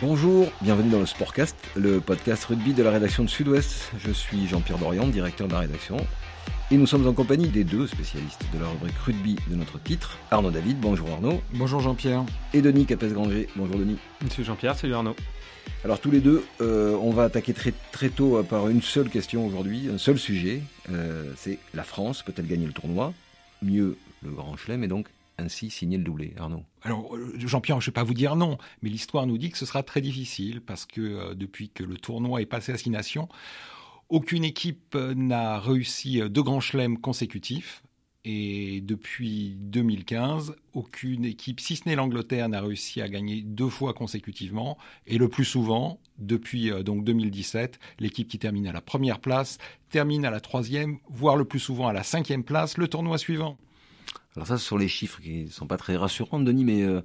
Bonjour, bienvenue dans le Sportcast, le podcast rugby de la rédaction de Sud-Ouest. Je suis Jean-Pierre Dorian, directeur de la rédaction. Et nous sommes en compagnie des deux spécialistes de la rubrique rugby de notre titre, Arnaud David, bonjour Arnaud. Bonjour Jean-Pierre. Et Denis Capes-Granger, bonjour Denis. Monsieur Jean-Pierre, salut Arnaud. Alors tous les deux, euh, on va attaquer très, très tôt par une seule question aujourd'hui, un seul sujet, euh, c'est la France peut-elle gagner le tournoi? Mieux le Grand Chelem et donc ainsi signer le doublé, Arnaud Alors, euh, Jean-Pierre, je ne vais pas vous dire non, mais l'histoire nous dit que ce sera très difficile parce que euh, depuis que le tournoi est passé à six nations, aucune équipe euh, n'a réussi deux grands chelems consécutifs. Et depuis 2015, aucune équipe, si ce n'est l'Angleterre, n'a réussi à gagner deux fois consécutivement. Et le plus souvent, depuis donc 2017, l'équipe qui termine à la première place termine à la troisième, voire le plus souvent à la cinquième place, le tournoi suivant. Alors ça, ce sont les chiffres qui ne sont pas très rassurants, Denis, mais euh,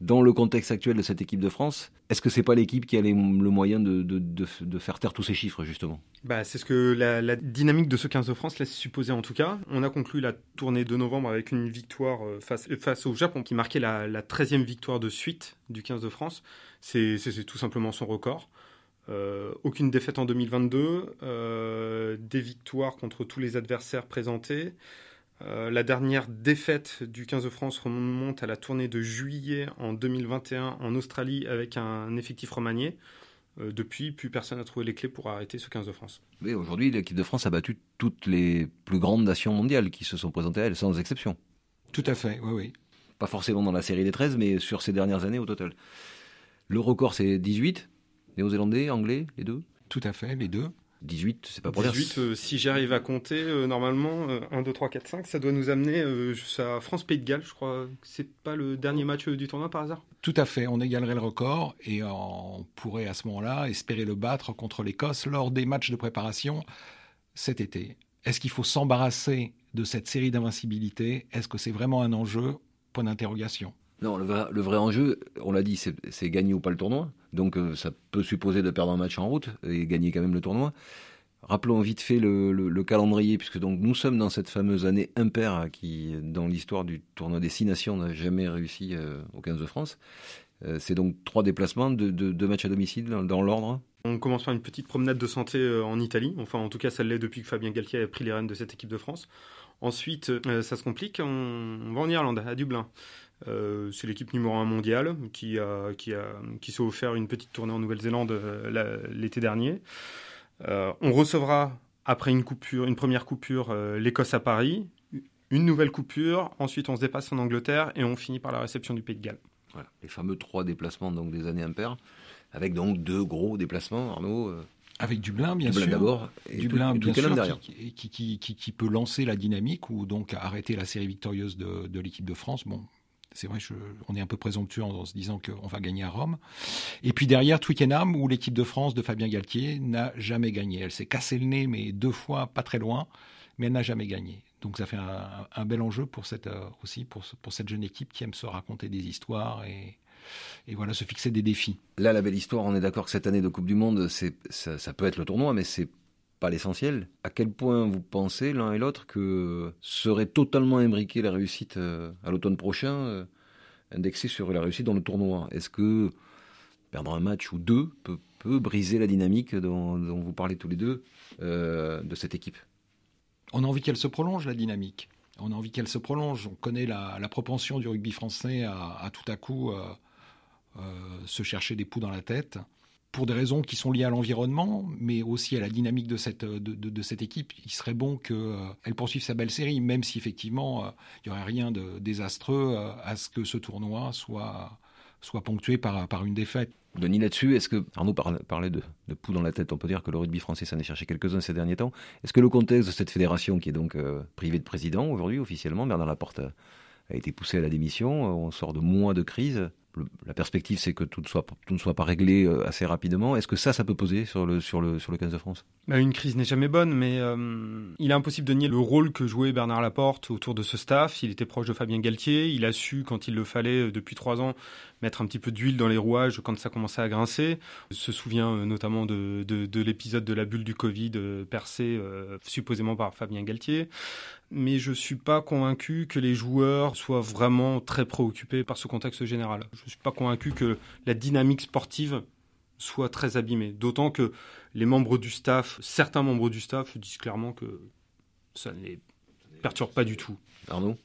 dans le contexte actuel de cette équipe de France, est-ce que c'est pas l'équipe qui a le moyen de, faire taire tous ces chiffres, justement? Bah, C'est ce que la, dynamique de ce 15 de France laisse supposer en tout cas. On a conclu la tournée de novembre avec une victoire euh, face, face au Japon qui marquait la, la 13e victoire de suite du 15 de France. C'est tout simplement son record. Euh, aucune défaite en 2022, euh, des victoires contre tous les adversaires présentés. Euh, la dernière défaite du 15 de France remonte à la tournée de juillet en 2021 en Australie avec un effectif remanié. Euh, depuis, plus personne n'a trouvé les clés pour arrêter ce 15 de France. Oui, aujourd'hui, l'équipe de France a battu toutes les plus grandes nations mondiales qui se sont présentées à elle, sans exception. Tout à fait, oui, oui. Pas forcément dans la série des 13, mais sur ces dernières années au total. Le record, c'est 18. Néo-zélandais, anglais, les deux? Tout à fait, les deux. 18, c'est pas pour 18, euh, si j'arrive à compter, euh, normalement, 1, 2, 3, 4, 5, ça doit nous amener euh, à France-Pays de Galles, je crois. C'est pas le dernier match du tournoi par hasard? Tout à fait, on égalerait le record et on pourrait à ce moment-là espérer le battre contre l'Écosse lors des matchs de préparation cet été. Est-ce qu'il faut s'embarrasser de cette série d'invincibilité? Est-ce que c'est vraiment un enjeu? Point d'interrogation. Non, le vrai, enjeu, on l'a dit, c'est gagner ou pas le tournoi. Donc euh, ça peut supposer de perdre un match en route et gagner quand même le tournoi. Rappelons vite fait le, le, calendrier, puisque nous sommes dans cette fameuse année impaire qui, dans l'histoire du tournoi des six nations, n'a jamais réussi euh, au 15 de France. Euh, c'est donc trois déplacements, deux, de, matchs à domicile dans, l'ordre. On commence par une petite promenade de santé en Italie. Enfin, en tout cas, ça l'est depuis que Fabien Galtier a pris les rênes de cette équipe de France. Ensuite, ça se complique. On, va en Irlande, à Dublin. Euh, c'est l'équipe numéro 1 mondiale qui, a, qui, a, qui s'est offert une petite tournée en Nouvelle-Zélande euh, l'été dernier. Euh, on recevra après une coupure, une première coupure, l'Écosse à Paris, une nouvelle coupure, ensuite on se dépasse en Angleterre et on finit par la réception du Pays de Galles. Voilà, les fameux trois déplacements donc des années impaires, avec donc deux gros déplacements, Arnaud. Avec Dublin, bien Dublin sûr. d'abord, et Dublin, bien sûr, qui, qui, qui, peut lancer la dynamique ou donc arrêter la série victorieuse de, de l'équipe de France. Bon, c'est vrai, on est un peu présomptueux en, se disant qu'on va gagner à Rome. Et puis derrière, Twickenham, où l'équipe de France de Fabien Galtier n'a jamais gagné. Elle s'est cassé le nez, mais deux fois, pas très loin, mais elle n'a jamais gagné. Donc ça fait un, bel enjeu pour cette, euh, aussi pour, pour cette jeune équipe qui aime se raconter des histoires et, et voilà, se fixer des défis. Là, la belle histoire, on est d'accord que cette année de Coupe du Monde, ça, ça peut être le tournoi, mais c'est pas l'essentiel. À quel point vous pensez l'un et l'autre que serait totalement imbriqué la réussite euh, à l'automne prochain, euh, indexé sur la réussite dans le tournoi? Est-ce que perdre un match ou deux peut, briser la dynamique dont, vous parlez tous les deux euh, de cette équipe? On a envie qu'elle se prolonge, la dynamique. On a envie qu'elle se prolonge. On connaît la, propension du rugby français à, à tout à coup se chercher des poux dans la tête pour des raisons qui sont liées à l'environnement, mais aussi à la dynamique de cette, de, de, cette équipe. Il serait bon qu'elle euh, poursuive sa belle série, même si effectivement euh, il n'y aurait rien de désastreux euh, à ce que ce tournoi soit, soit ponctué par, par une défaite. Denis, là-dessus, est-ce que Arnaud parlait de, de poux dans la tête? On peut dire que le rugby français s'en est cherché quelques-uns ces derniers temps. Est-ce que le contexte de cette fédération, qui est donc privée de président aujourd'hui officiellement, Bernard Laporte a été poussé à la démission, on sort de mois de crise la perspective, c'est que tout ne, soit, tout ne soit pas réglé euh, assez rapidement. Est-ce que ça, ça peut poser sur le, sur le, sur le 15 de France? Bah, Une crise n'est jamais bonne, mais euh, il est impossible de nier le rôle que jouait Bernard Laporte autour de ce staff. Il était proche de Fabien Galtier. Il a su, quand il le fallait, euh, depuis trois ans, mettre un petit peu d'huile dans les rouages quand ça commençait à grincer. Je se souvient notamment de, de, l'épisode de la bulle du Covid percée supposément par Fabien Galtier. mais je suis pas convaincu que les joueurs soient vraiment très préoccupés par ce contexte général. Je suis pas convaincu que la dynamique sportive soit très abîmée. D'autant que les membres du staff, certains membres du staff disent clairement que ça ne les perturbe pas du tout. Arnaud?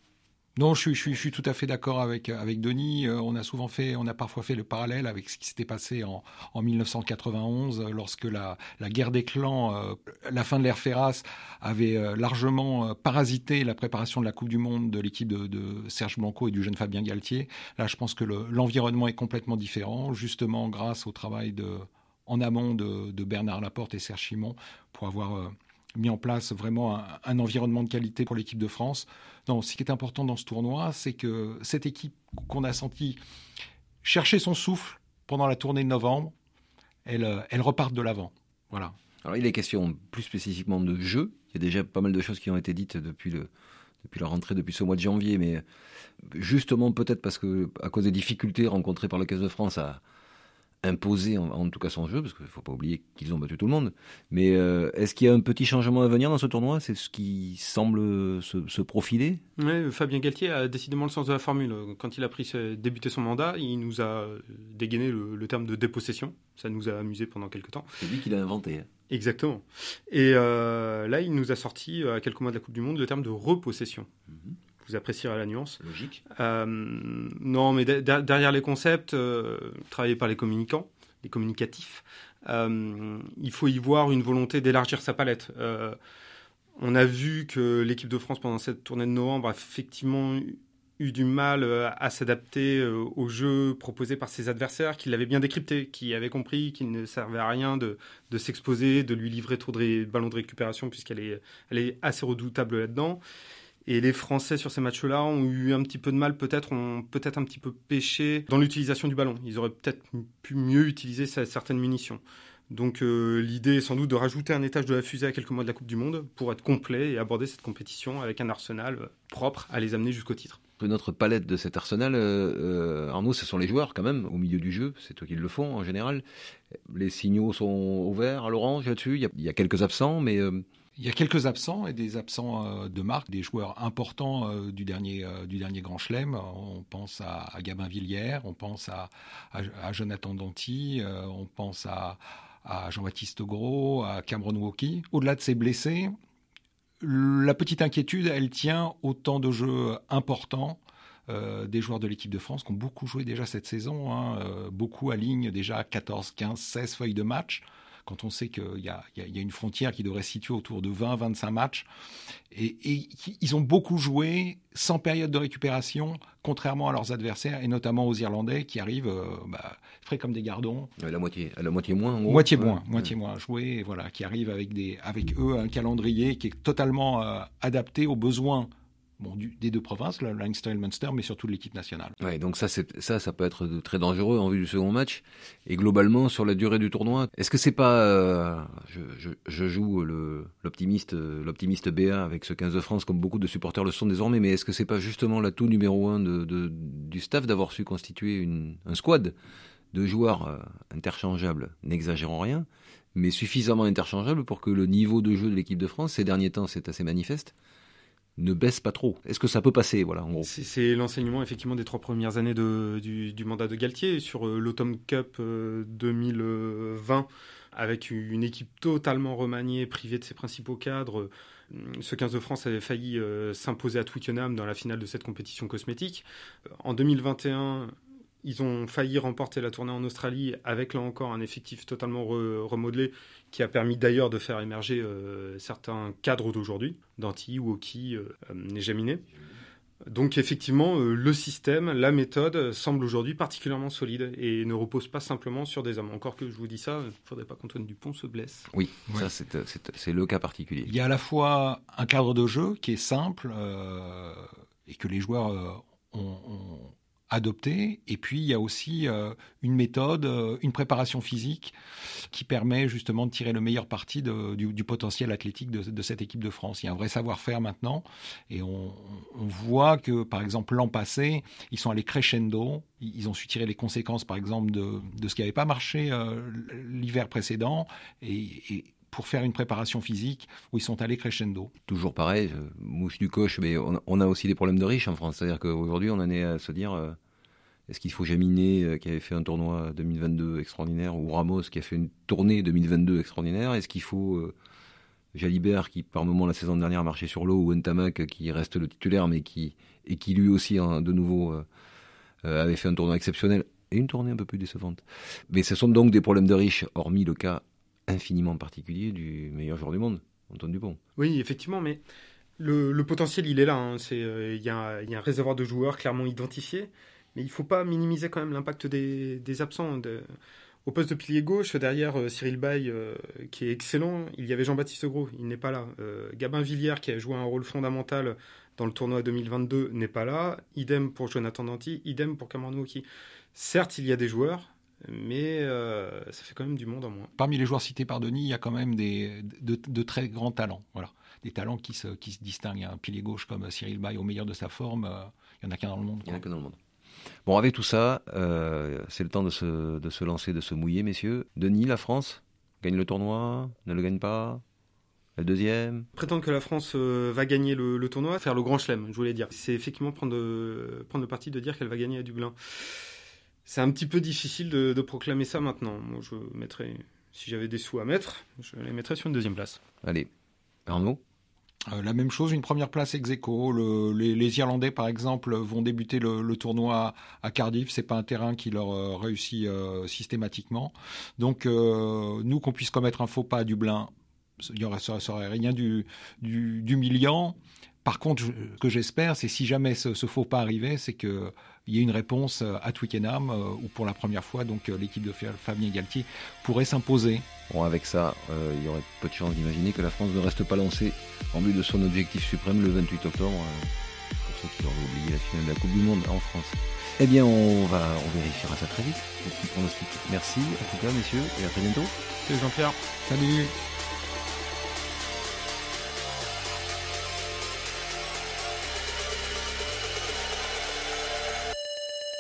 Non, je suis, tout à fait d'accord avec avec Denis. Euh, on a souvent fait, on a parfois fait le parallèle avec ce qui s'était passé en, en 1991, euh, lorsque la, la guerre des clans, euh, la fin de l'ère Ferras, avait largement parasité la préparation de la Coupe du Monde de l'équipe de, Serge Blanco et du jeune Fabien Galtier. Là, je pense que l'environnement est complètement différent, justement grâce au travail de en amont de, de Bernard Laporte et Serge Chimon pour avoir mis en place vraiment un, environnement de qualité pour l'équipe de France. Non, ce qui est important dans ce tournoi, c'est que cette équipe qu'on a senti chercher son souffle pendant la tournée de novembre, elle, elle repart de l'avant. Voilà. Alors il est question plus spécifiquement de jeu. Il y a déjà pas mal de choses qui ont été dites depuis le, depuis la rentrée, depuis ce mois de janvier, mais justement peut-être parce que à cause des difficultés rencontrées par la Caisse de France à, imposer en, tout cas son jeu, parce qu'il ne faut pas oublier qu'ils ont battu tout le monde. Mais euh, est-ce qu'il y a un petit changement à venir dans ce tournoi? C'est ce qui semble se, profiler? Oui, Fabien Galtier a décidément le sens de la formule. Quand il a pris débuté son mandat, il nous a dégainé le, terme de dépossession. Ça nous a amusé pendant quelques temps. C'est lui qui l'a inventé. Hein. Exactement. Et euh, là, il nous a sorti, à quelques mois de la Coupe du Monde, le terme de repossession. Mhm vous apprécierez la nuance. Logique. Euh, non, mais derrière les concepts, euh, travaillés par les communicants, les communicatifs, euh, il faut y voir une volonté d'élargir sa palette. on a vu que l'équipe de France, pendant cette tournée de novembre, a effectivement eu du mal à s'adapter au jeu proposé par ses adversaires, qui l'avaient bien décrypté, qui avaient compris qu'il ne servait à rien de, s'exposer, de lui livrer trop de ballons de récupération, puisqu'elle est, elle est assez redoutable là-dedans. Et les Français sur ces matchs-là ont eu un petit peu de mal, peut-être, ont peut-être un petit peu pêché dans l'utilisation du ballon. Ils auraient peut-être pu mieux utiliser certaines munitions. Donc euh, l'idée est sans doute de rajouter un étage de la fusée à quelques mois de la Coupe du Monde pour être complet et aborder cette compétition avec un arsenal euh, propre à les amener jusqu'au titre. Notre palette de cet arsenal, euh, Arnaud, ce sont les joueurs quand même au milieu du jeu, c'est eux qui le font en général. Les signaux sont au vert, à l'orange là-dessus, il, y, a quelques absents, mais il y a quelques absents et des absents euh, de marque, des joueurs importants euh, du dernier euh, du dernier Grand Chelem. On pense à, Gabin Villiers, on pense à, Jonathan Danty, on pense à, Jean-Baptiste Gros, à Cameron Woki. Au-delà de ces blessés, la petite inquiétude, elle tient au temps de jeu important des joueurs de l'équipe de France qui ont beaucoup joué déjà cette saison, hein, beaucoup alignent déjà 14, 15, 16 feuilles de match quand on sait qu'il y, a, une frontière qui devrait se situer autour de 20-25 matchs. Et, ils ont beaucoup joué sans période de récupération, contrairement à leurs adversaires, et notamment aux Irlandais qui arrivent euh, bah, frais comme des gardons. À la moitié, à la moitié moins. En gros. Moitié moins, moitié moins joué, voilà, qui arrivent avec, des, avec eux un calendrier qui est totalement euh, adapté aux besoins bon, des deux provinces, le Leinster et le Munster, mais surtout de l'équipe nationale. Ouais, donc ça, ça, ça peut être très dangereux en vue du second match. Et globalement, sur la durée du tournoi, est-ce que c'est pas, euh, je, joue l'optimiste, l'optimiste BA avec ce 15 de France, comme beaucoup de supporters le sont désormais, mais est-ce que c'est pas justement l'atout numéro un du staff d'avoir su constituer un squad de joueurs euh, interchangeables, n'exagérons rien, mais suffisamment interchangeables pour que le niveau de jeu de l'équipe de France, ces derniers temps, c'est assez manifeste, ne baisse pas trop. Est-ce que ça peut passer, voilà, en gros? C'est l'enseignement effectivement des trois premières années de, du, mandat de Galtier sur euh, Cup 2020, euh, avec une équipe totalement remaniée, privée de ses principaux cadres. Euh, ce 15 de France avait failli s'imposer à Twickenham dans la finale de cette compétition cosmétique. En 2021, ils ont failli remporter la tournée en Australie avec là encore un effectif totalement remodelé qui a permis d'ailleurs de faire émerger euh, certains cadres d'aujourd'hui, Danti, Woki, euh, Nejaminé. Donc effectivement, euh, le système, la méthode semble aujourd'hui particulièrement solide et ne repose pas simplement sur des hommes. Encore que je vous dis ça, il ne faudrait pas qu'Antoine Dupont se blesse. Oui, ça c'est le cas particulier. Il y a à la fois un cadre de jeu qui est simple et que les joueurs ont adopté. Et puis, il y a aussi euh, une méthode, euh, une préparation physique qui permet justement de tirer le meilleur parti du, potentiel athlétique de, cette équipe de France. Il y a un vrai savoir-faire maintenant. Et on, voit que, par exemple, l'an passé, ils sont allés crescendo. Ils ont su tirer les conséquences, par exemple, de, ce qui n'avait pas marché euh, l'hiver précédent. et pour faire une préparation physique où ils sont allés crescendo. Toujours pareil, mouche du coche, mais on, a aussi des problèmes de riches en France. C'est-à-dire qu'aujourd'hui, on en est à se dire est-ce qu'il faut Jaminet qui avait fait un tournoi 2022 extraordinaire ou Ramos qui a fait une tournée 2022 extraordinaire Est-ce qu'il faut Jalibert qui par moment la saison dernière marchait sur l'eau ou Ntamak qui reste le titulaire mais qui et qui lui aussi hein, de nouveau euh, euh, avait fait un tournoi exceptionnel et une tournée un peu plus décevante. Mais ce sont donc des problèmes de riches, hormis le cas infiniment particulier du meilleur joueur du monde, Antoine Dupont. Oui, effectivement, mais le, potentiel, il est là. Hein. Euh, il y, a un réservoir de joueurs clairement identifié, mais il ne faut pas minimiser quand même l'impact des, absents. De, au poste de pilier gauche, derrière euh, Cyril Bay, euh, qui est excellent, il y avait Jean-Baptiste Gros, il n'est pas là. Euh, Gabin Villière, qui a joué un rôle fondamental dans le tournoi 2022, n'est pas là. Idem pour Jonathan Danti, idem pour Cameron Wauki. Certes, il y a des joueurs, mais ça fait quand même du monde en moins. Parmi les joueurs cités par Denis, il y a quand même des, de, très grands talents. Voilà. Des talents qui se, qui se distinguent. Un pilier gauche comme Cyril Bay, au meilleur de sa forme, il n'y en a qu'un dans le monde. Il n'y en a qu'un dans le monde. Bon, avec tout ça, euh, c'est le temps de se, de se lancer, de se mouiller, messieurs. Denis, la France gagne le tournoi Ne le gagne pas le deuxième Prétendre que la France euh, va gagner le, tournoi, faire le grand chelem, je voulais dire. C'est effectivement prendre, prendre le parti de dire qu'elle va gagner à Dublin. C'est un petit peu difficile de, de proclamer ça maintenant. Moi, je mettrais, si j'avais des sous à mettre, je les mettrais sur une deuxième place. Allez, Arnaud? Euh, la même chose, une première place ex aequo. les, Irlandais, par exemple, vont débuter le, tournoi à Cardiff. C'est pas un terrain qui leur euh, réussit euh, systématiquement. Donc, nous, qu'on puisse commettre un faux pas à Dublin, il y aurait, ça, serait rien d'humiliant. Par contre, ce que j'espère, c'est si jamais ce, ce faux pas arrivait, c'est que il y ait une réponse à Twickenham où pour la première fois, donc l'équipe de Fabien Galtier pourrait s'imposer Bon, avec ça, euh, il y aurait peu de chance d'imaginer que la France ne reste pas lancée en vue de son objectif suprême le 28 octobre, euh, pour ceux qui auraient oublié la finale de la Coupe du Monde en France. Eh bien, on, va, on vérifiera ça très vite. Merci en tout cas, messieurs, et à très bientôt. C'est Jean-Pierre. Salut.